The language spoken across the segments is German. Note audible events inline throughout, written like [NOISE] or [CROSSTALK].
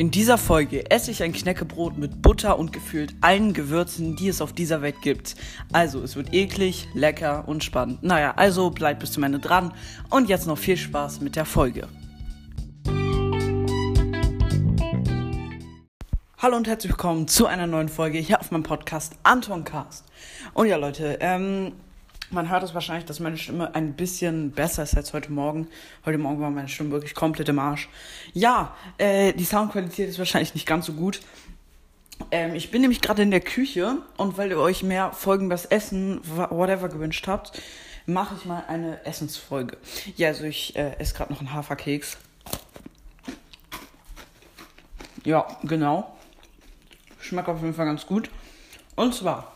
In dieser Folge esse ich ein Knäckebrot mit Butter und gefühlt allen Gewürzen, die es auf dieser Welt gibt. Also, es wird eklig, lecker und spannend. Naja, also bleibt bis zum Ende dran und jetzt noch viel Spaß mit der Folge. Hallo und herzlich willkommen zu einer neuen Folge hier auf meinem Podcast Anton Cast. Und ja, Leute, ähm, man hört es wahrscheinlich, dass meine Stimme ein bisschen besser ist als heute Morgen. Heute Morgen war meine Stimme wirklich komplett im Arsch. Ja, äh, die Soundqualität ist wahrscheinlich nicht ganz so gut. Ähm, ich bin nämlich gerade in der Küche und weil ihr euch mehr Folgen das Essen, whatever gewünscht habt, mache ich mal eine Essensfolge. Ja, also ich äh, esse gerade noch einen Haferkeks. Ja, genau. Schmeckt auf jeden Fall ganz gut. Und zwar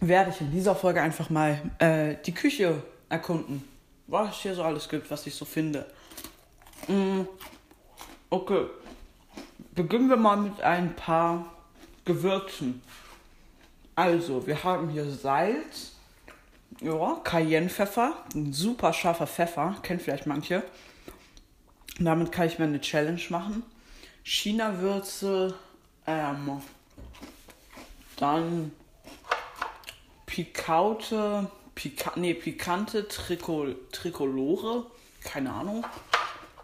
werde ich in dieser Folge einfach mal äh, die Küche erkunden. Was hier so alles gibt, was ich so finde. Mm, okay. Beginnen wir mal mit ein paar Gewürzen. Also, wir haben hier Salz, ja, Cayennepfeffer, ein super scharfer Pfeffer, kennt vielleicht manche. damit kann ich mir eine Challenge machen. China-Würze, ähm, dann Pikaute, Pika, nee, pikante Tricol, Tricolore, keine Ahnung.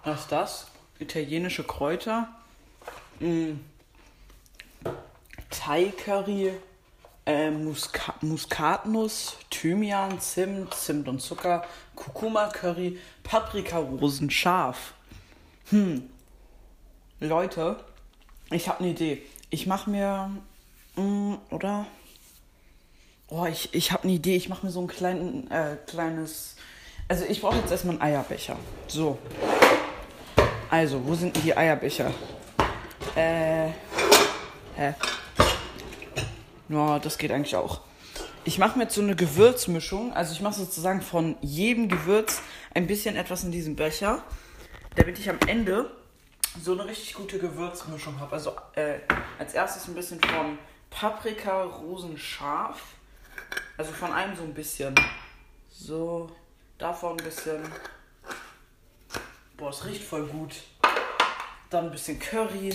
Was ist das? Italienische Kräuter. Mm. Thai Curry, äh, Muska Muskatnuss, Thymian, Zimt, Zimt und Zucker, Kurkuma Curry, Paprika, Rosen, scharf. Hm. Leute, ich habe eine Idee. Ich mache mir, mm, oder? Oh, ich, ich habe eine Idee. Ich mache mir so ein klein, äh, kleines. Also, ich brauche jetzt erstmal einen Eierbecher. So. Also, wo sind denn die Eierbecher? Äh. Hä? Ja, das geht eigentlich auch. Ich mache mir jetzt so eine Gewürzmischung. Also, ich mache sozusagen von jedem Gewürz ein bisschen etwas in diesem Becher. Damit ich am Ende so eine richtig gute Gewürzmischung habe. Also, äh, als erstes ein bisschen von Paprika, Rosen, Scharf. Also von einem so ein bisschen. So, davon ein bisschen. Boah, es riecht voll gut. Dann ein bisschen Curry.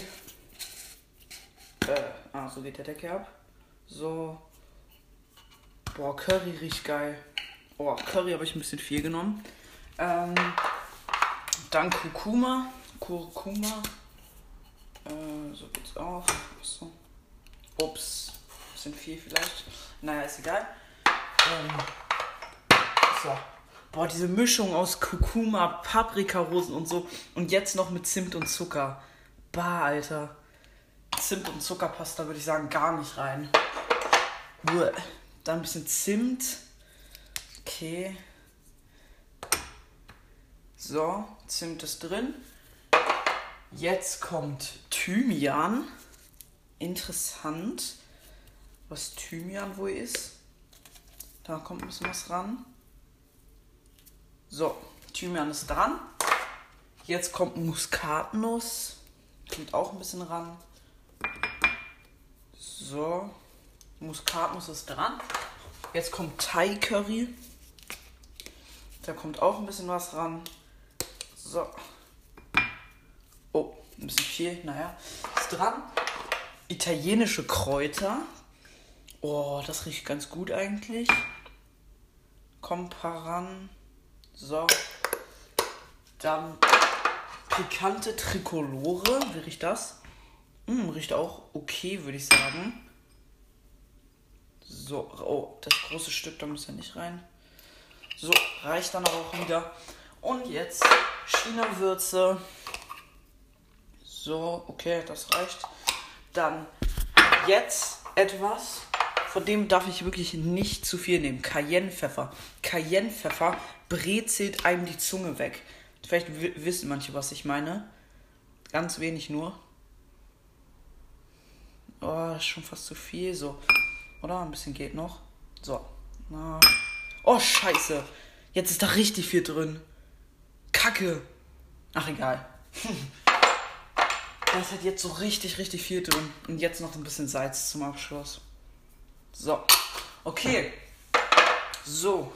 Äh, ah, so geht der Decke ab. So. Boah, Curry riecht geil. Boah, Curry habe ich ein bisschen viel genommen. Ähm, dann Kurkuma. Kurkuma. Äh, so geht's auch. So. Ups. Bisschen viel vielleicht. Naja, ist egal. Ähm, so. Boah, diese Mischung aus Kurkuma, Paprikarosen und so. Und jetzt noch mit Zimt und Zucker. Bah, Alter. Zimt und Zucker passt da, würde ich sagen, gar nicht rein. Uah. Dann ein bisschen Zimt. Okay. So, Zimt ist drin. Jetzt kommt Thymian. Interessant, was Thymian wohl ist. Da kommt ein bisschen was ran. So, Thymian ist dran. Jetzt kommt Muskatnuss. Kommt auch ein bisschen ran. So, Muskatnuss ist dran. Jetzt kommt Thai Curry. Da kommt auch ein bisschen was ran. So. Oh, ein bisschen viel, naja. Ist dran. Italienische Kräuter. Oh, das riecht ganz gut eigentlich. Komparan. So. Dann pikante Tricolore. Wie riecht das? Hm, riecht auch okay, würde ich sagen. So, oh, das große Stück, da muss ja nicht rein. So, reicht dann aber auch wieder. Und jetzt China-Würze. So, okay, das reicht. Dann jetzt etwas, von dem darf ich wirklich nicht zu viel nehmen. Cayennepfeffer. Cayennepfeffer brezelt einem die Zunge weg. Vielleicht wissen manche, was ich meine. Ganz wenig nur. Oh, ist schon fast zu viel. So. Oder? Ein bisschen geht noch. So. Oh, scheiße. Jetzt ist da richtig viel drin. Kacke. Ach, egal. [LAUGHS] Das hat jetzt so richtig, richtig viel drin. Und jetzt noch ein bisschen Salz zum Abschluss. So. Okay. So.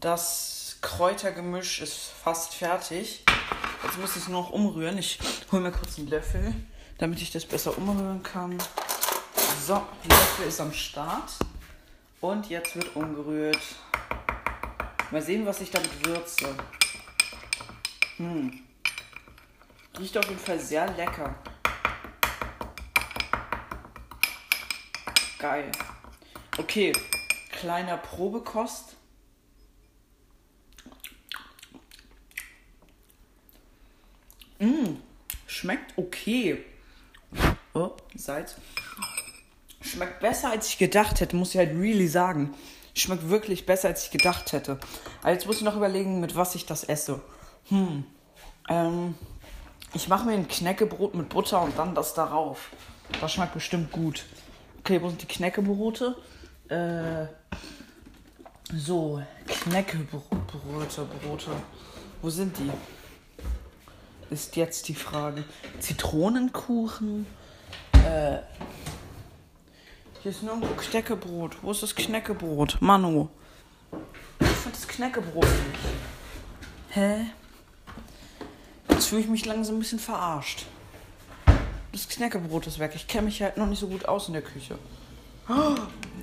Das Kräutergemisch ist fast fertig. Jetzt muss ich es nur noch umrühren. Ich hole mir kurz einen Löffel, damit ich das besser umrühren kann. So, der Löffel ist am Start. Und jetzt wird umgerührt. Mal sehen, was ich damit würze. Hm. Riecht auf jeden Fall sehr lecker. Geil. Okay, kleiner Probekost. Mmh, schmeckt okay. Oh, Salz. Schmeckt besser, als ich gedacht hätte, muss ich halt really sagen. Schmeckt wirklich besser, als ich gedacht hätte. Aber jetzt muss ich noch überlegen, mit was ich das esse. Hm. Ähm, ich mache mir ein Knäckebrot mit Butter und dann das darauf. Das schmeckt bestimmt gut. Okay, wo sind die Knäckebrote? Äh, so, Knäckebrote, Brote. Wo sind die? Ist jetzt die Frage. Zitronenkuchen? Äh, hier ist ein Knäckebrot. Wo ist das Knäckebrot? Manu. Ich finde das Knäckebrot nicht. Hä? Jetzt fühle ich mich langsam ein bisschen verarscht. Das Knäckebrot ist weg. Ich kenne mich halt noch nicht so gut aus in der Küche. Oh,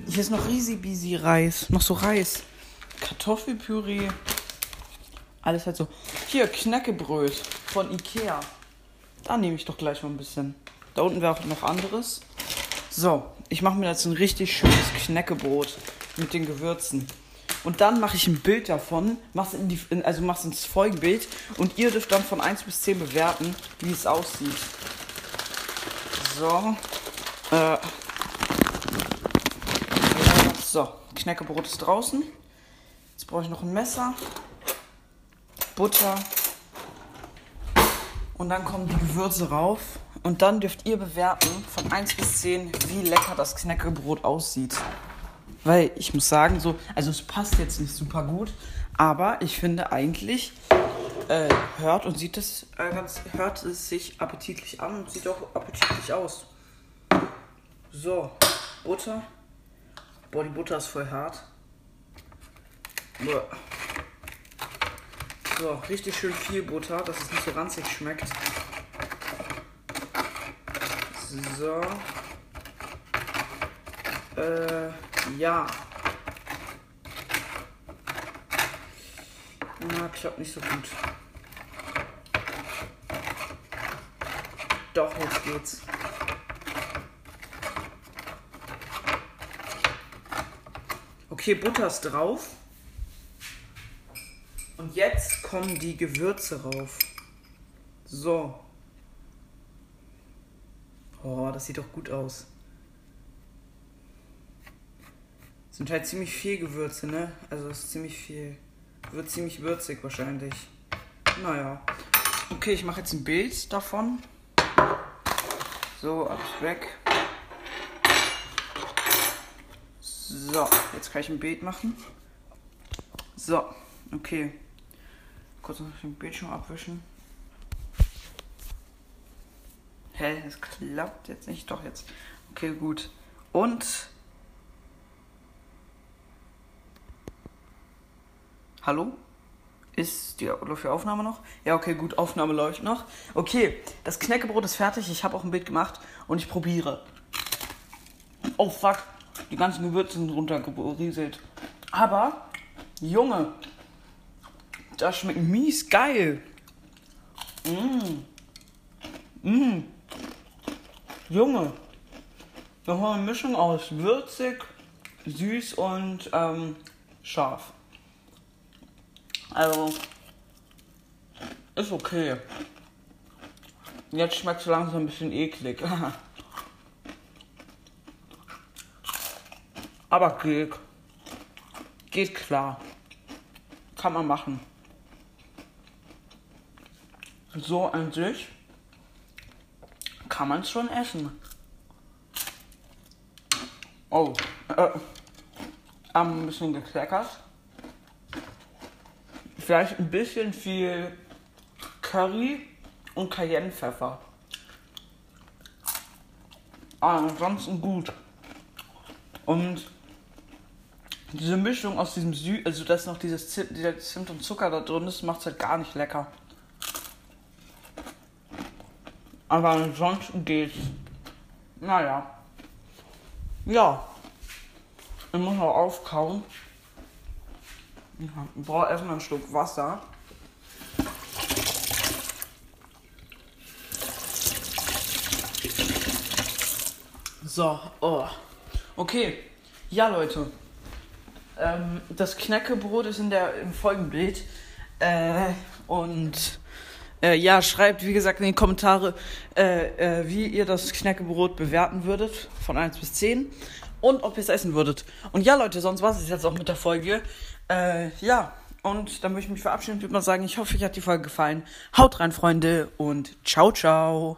hier ist noch Risi Reis. Noch so Reis. Kartoffelpüree. Alles halt so. Hier, Knäckebrot von Ikea. Da nehme ich doch gleich mal ein bisschen. Da unten wäre auch noch anderes. So, ich mache mir jetzt ein richtig schönes Knäckebrot mit den Gewürzen. Und dann mache ich ein Bild davon, mach's in die, also mach's ins Folgenbild und ihr dürft dann von 1 bis 10 bewerten, wie es aussieht. So. Äh. So, Knäckebrot ist draußen. Jetzt brauche ich noch ein Messer, Butter und dann kommen die Gewürze rauf. Und dann dürft ihr bewerten von 1 bis 10, wie lecker das Knäckebrot aussieht. Weil ich muss sagen, so, also es passt jetzt nicht super gut, aber ich finde eigentlich äh, hört und sieht es äh, ganz, hört es sich appetitlich an und sieht auch appetitlich aus. So, Butter. Boah, die Butter ist voll hart. So, richtig schön viel Butter, dass es nicht so ranzig schmeckt. So. Äh, ja. Na, klappt nicht so gut. Doch, jetzt geht's. Okay, Butter ist drauf. Und jetzt kommen die Gewürze rauf. So. Oh, das sieht doch gut aus. Sind halt ziemlich viel Gewürze, ne? Also ist ziemlich viel. Wird ziemlich würzig wahrscheinlich. Naja. Okay, ich mache jetzt ein Bild davon. So, alles weg. So, jetzt kann ich ein Bild machen. So, okay. Kurz noch den Bildschirm abwischen. Hä, es klappt jetzt nicht. Doch, jetzt. Okay, gut. Und Hallo? Ist die läuft Aufnahme noch? Ja, okay, gut, Aufnahme läuft noch. Okay, das Knäckebrot ist fertig. Ich habe auch ein Bild gemacht und ich probiere. Oh fuck, die ganzen Gewürze sind runtergerieselt. Aber, Junge, das schmeckt mies geil. Mmh. Mmh. Junge, haben eine Mischung aus würzig, süß und ähm, scharf. Also, ist okay. Jetzt schmeckt es langsam ein bisschen eklig. [LAUGHS] Aber geht. Geht klar. Kann man machen. So an sich kann man es schon essen. Oh, äh, ein bisschen gekleckert vielleicht ein bisschen viel Curry und Cayennepfeffer. Aber ansonsten gut. Und diese Mischung aus diesem Sü also dass noch dieses Zimt, dieser Zimt und Zucker da drin ist, macht es halt gar nicht lecker. Aber ansonsten geht's. Naja. Ja. Ich muss noch aufkauen. Ich brauche erstmal einen Schluck Wasser. So, oh. Okay. Ja, Leute. Ähm, das Knäckebrot ist in der, im Folgenbild. Äh, und äh, ja, schreibt, wie gesagt, in die Kommentare, äh, äh, wie ihr das Knäckebrot bewerten würdet, von 1 bis 10. Und ob ihr es essen würdet. Und ja, Leute, sonst war es jetzt auch mit der Folge. Äh, ja, und dann möchte ich mich verabschieden und würde mal sagen, ich hoffe, euch hat die Folge gefallen. Haut rein, Freunde, und ciao, ciao.